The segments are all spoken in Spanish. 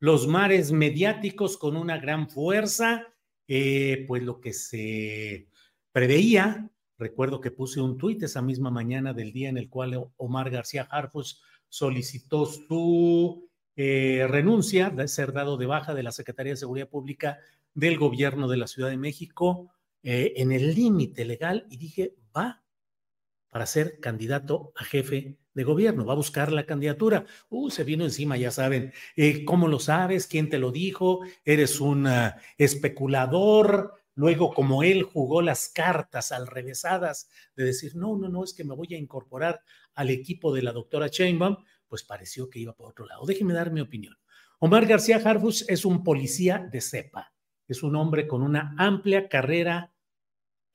los mares mediáticos con una gran fuerza, eh, pues lo que se preveía, recuerdo que puse un tuit esa misma mañana del día en el cual Omar García Harfus solicitó su eh, renuncia de ser dado de baja de la Secretaría de Seguridad Pública del gobierno de la Ciudad de México eh, en el límite legal y dije, va para ser candidato a jefe de gobierno, va a buscar la candidatura. Uh, se vino encima, ya saben. Eh, ¿Cómo lo sabes? ¿Quién te lo dijo? Eres un uh, especulador. Luego, como él jugó las cartas al revésadas de decir, no, no, no, es que me voy a incorporar al equipo de la doctora Chainbaum, pues pareció que iba por otro lado. Déjeme dar mi opinión. Omar García Harfus es un policía de cepa. Es un hombre con una amplia carrera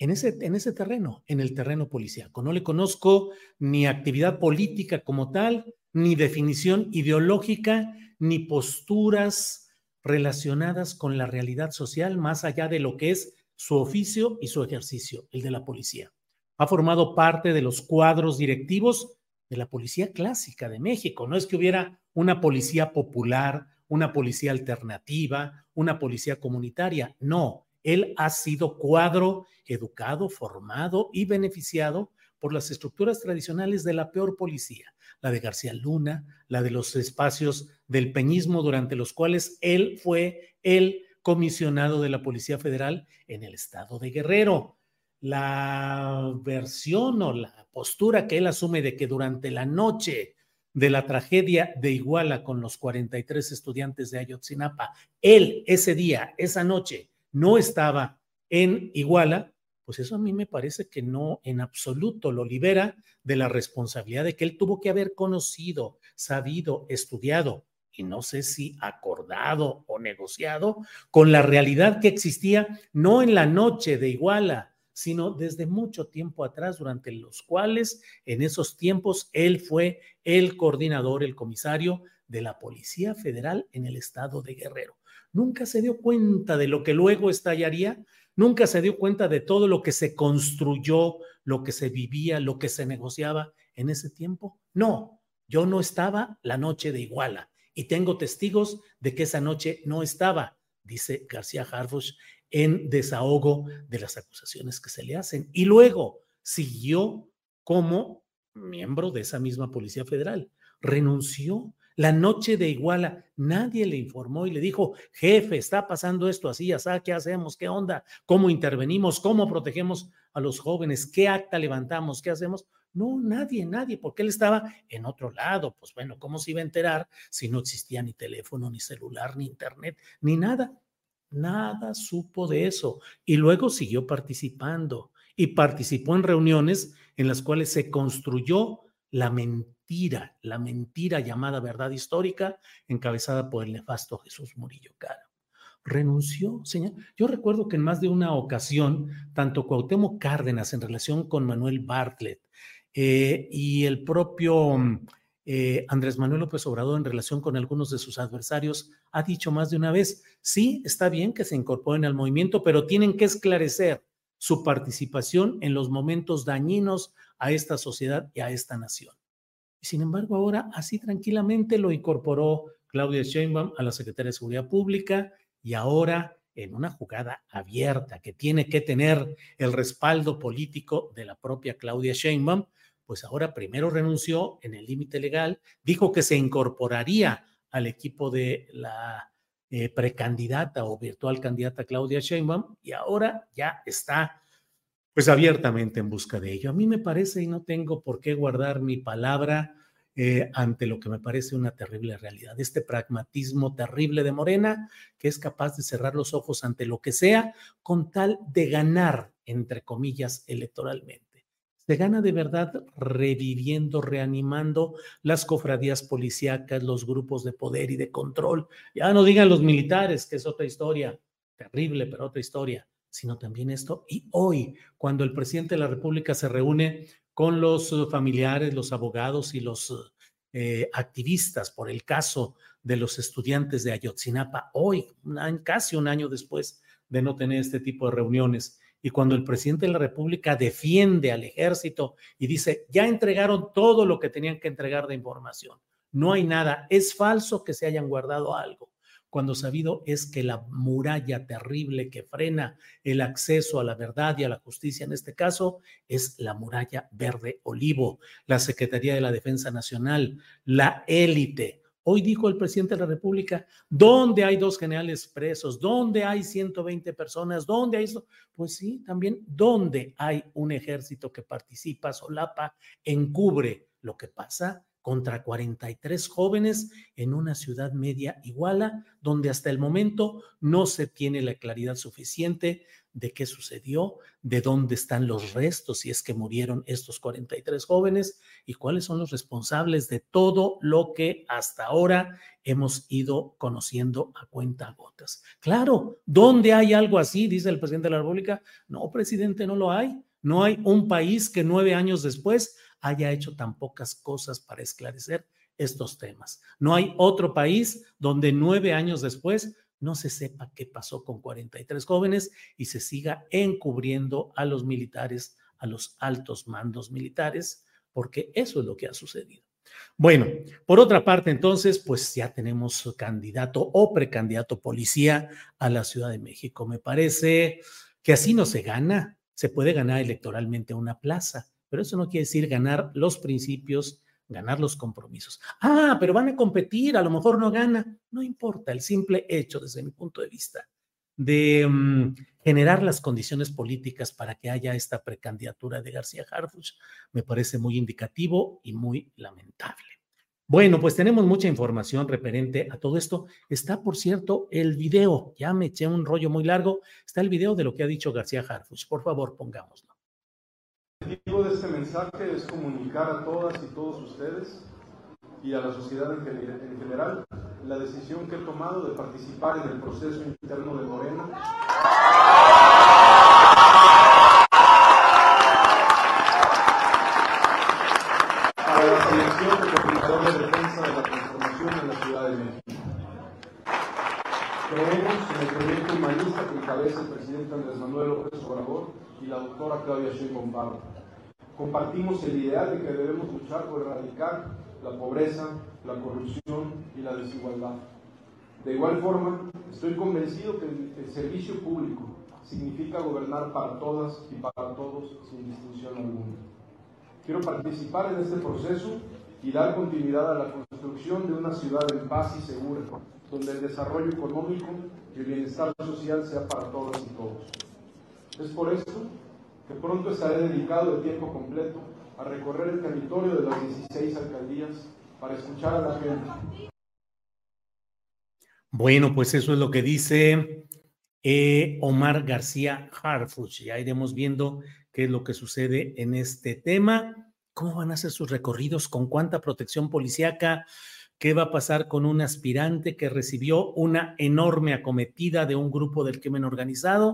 en ese, en ese terreno, en el terreno policíaco. No le conozco ni actividad política como tal, ni definición ideológica, ni posturas relacionadas con la realidad social, más allá de lo que es su oficio y su ejercicio, el de la policía. Ha formado parte de los cuadros directivos de la policía clásica de México. No es que hubiera una policía popular, una policía alternativa, una policía comunitaria. No, él ha sido cuadro educado, formado y beneficiado por las estructuras tradicionales de la peor policía, la de García Luna, la de los espacios del peñismo durante los cuales él fue el comisionado de la Policía Federal en el estado de Guerrero. La versión o la postura que él asume de que durante la noche de la tragedia de Iguala con los 43 estudiantes de Ayotzinapa, él ese día, esa noche, no estaba en Iguala, pues eso a mí me parece que no en absoluto lo libera de la responsabilidad de que él tuvo que haber conocido, sabido, estudiado y no sé si acordado o negociado con la realidad que existía no en la noche de Iguala, sino desde mucho tiempo atrás, durante los cuales en esos tiempos él fue el coordinador, el comisario de la Policía Federal en el estado de Guerrero. Nunca se dio cuenta de lo que luego estallaría, nunca se dio cuenta de todo lo que se construyó, lo que se vivía, lo que se negociaba en ese tiempo. No, yo no estaba la noche de Iguala y tengo testigos de que esa noche no estaba, dice García Harfush en desahogo de las acusaciones que se le hacen. Y luego siguió como miembro de esa misma Policía Federal. Renunció la noche de Iguala, nadie le informó y le dijo, jefe, está pasando esto así, así, ¿qué hacemos? ¿Qué onda? ¿Cómo intervenimos? ¿Cómo protegemos a los jóvenes? ¿Qué acta levantamos? ¿Qué hacemos? No, nadie, nadie, porque él estaba en otro lado. Pues bueno, ¿cómo se iba a enterar si no existía ni teléfono, ni celular, ni internet, ni nada? Nada supo de eso. Y luego siguió participando y participó en reuniones en las cuales se construyó la mentira, la mentira llamada verdad histórica, encabezada por el nefasto Jesús Murillo Caro. Renunció, señor. Yo recuerdo que en más de una ocasión, tanto Cuauhtémoc Cárdenas en relación con Manuel Bartlett eh, y el propio eh, Andrés Manuel López Obrador en relación con algunos de sus adversarios, ha dicho más de una vez, sí, está bien que se incorporen al movimiento, pero tienen que esclarecer su participación en los momentos dañinos a esta sociedad y a esta nación. Y sin embargo, ahora así tranquilamente lo incorporó Claudia Sheinbaum a la Secretaría de Seguridad Pública y ahora en una jugada abierta que tiene que tener el respaldo político de la propia Claudia Sheinbaum, pues ahora primero renunció en el límite legal, dijo que se incorporaría al equipo de la eh, precandidata o virtual candidata Claudia Sheinbaum y ahora ya está pues abiertamente en busca de ello. A mí me parece y no tengo por qué guardar mi palabra eh, ante lo que me parece una terrible realidad, este pragmatismo terrible de Morena, que es capaz de cerrar los ojos ante lo que sea con tal de ganar, entre comillas, electoralmente se gana de verdad reviviendo, reanimando las cofradías policíacas, los grupos de poder y de control. Ya no digan los militares, que es otra historia, terrible, pero otra historia, sino también esto. Y hoy, cuando el presidente de la República se reúne con los familiares, los abogados y los eh, activistas por el caso de los estudiantes de Ayotzinapa, hoy, casi un año después de no tener este tipo de reuniones, y cuando el presidente de la República defiende al ejército y dice, ya entregaron todo lo que tenían que entregar de información, no hay nada, es falso que se hayan guardado algo, cuando sabido es que la muralla terrible que frena el acceso a la verdad y a la justicia en este caso es la muralla verde olivo, la Secretaría de la Defensa Nacional, la élite Hoy dijo el presidente de la República, ¿dónde hay dos generales presos? ¿Dónde hay 120 personas? ¿Dónde hay eso? Pues sí, también, ¿dónde hay un ejército que participa, solapa, encubre lo que pasa contra 43 jóvenes en una ciudad media iguala, donde hasta el momento no se tiene la claridad suficiente de qué sucedió, de dónde están los restos, si es que murieron estos 43 jóvenes y cuáles son los responsables de todo lo que hasta ahora hemos ido conociendo a cuenta gotas. Claro, ¿dónde hay algo así? Dice el presidente de la República. No, presidente, no lo hay. No hay un país que nueve años después haya hecho tan pocas cosas para esclarecer estos temas. No hay otro país donde nueve años después no se sepa qué pasó con 43 jóvenes y se siga encubriendo a los militares, a los altos mandos militares, porque eso es lo que ha sucedido. Bueno, por otra parte, entonces, pues ya tenemos candidato o precandidato policía a la Ciudad de México. Me parece que así no se gana. Se puede ganar electoralmente una plaza, pero eso no quiere decir ganar los principios ganar los compromisos. Ah, pero van a competir, a lo mejor no gana. No importa, el simple hecho, desde mi punto de vista, de mm, generar las condiciones políticas para que haya esta precandidatura de García Harfuch me parece muy indicativo y muy lamentable. Bueno, pues tenemos mucha información referente a todo esto. Está, por cierto, el video. Ya me eché un rollo muy largo. Está el video de lo que ha dicho García Harfuch. Por favor, pongámoslo. El objetivo de este mensaje es comunicar a todas y todos ustedes y a la sociedad en general la decisión que he tomado de participar en el proceso interno de Morena. Para la selección de de defensa de la transformación en la Ciudad de México. Creemos en el proyecto humanista que encabeza el presidente Andrés Manuel López Obrador y la doctora Claudia Sheinbaum Compartimos el ideal de que debemos luchar por erradicar la pobreza, la corrupción y la desigualdad. De igual forma, estoy convencido que el, servicio público significa gobernar para todas y para todos sin distinción alguna. Quiero participar en este proceso y dar continuidad a la construcción de una ciudad en paz y segura, donde el desarrollo económico y el bienestar social sea para todas y todos. Es por esto que pronto estaré dedicado de tiempo completo a recorrer el territorio de las 16 alcaldías para escuchar a la gente. Bueno, pues eso es lo que dice eh, Omar García Harfuch. Ya iremos viendo qué es lo que sucede en este tema. ¿Cómo van a ser sus recorridos? ¿Con cuánta protección policíaca? ¿Qué va a pasar con un aspirante que recibió una enorme acometida de un grupo del crimen organizado,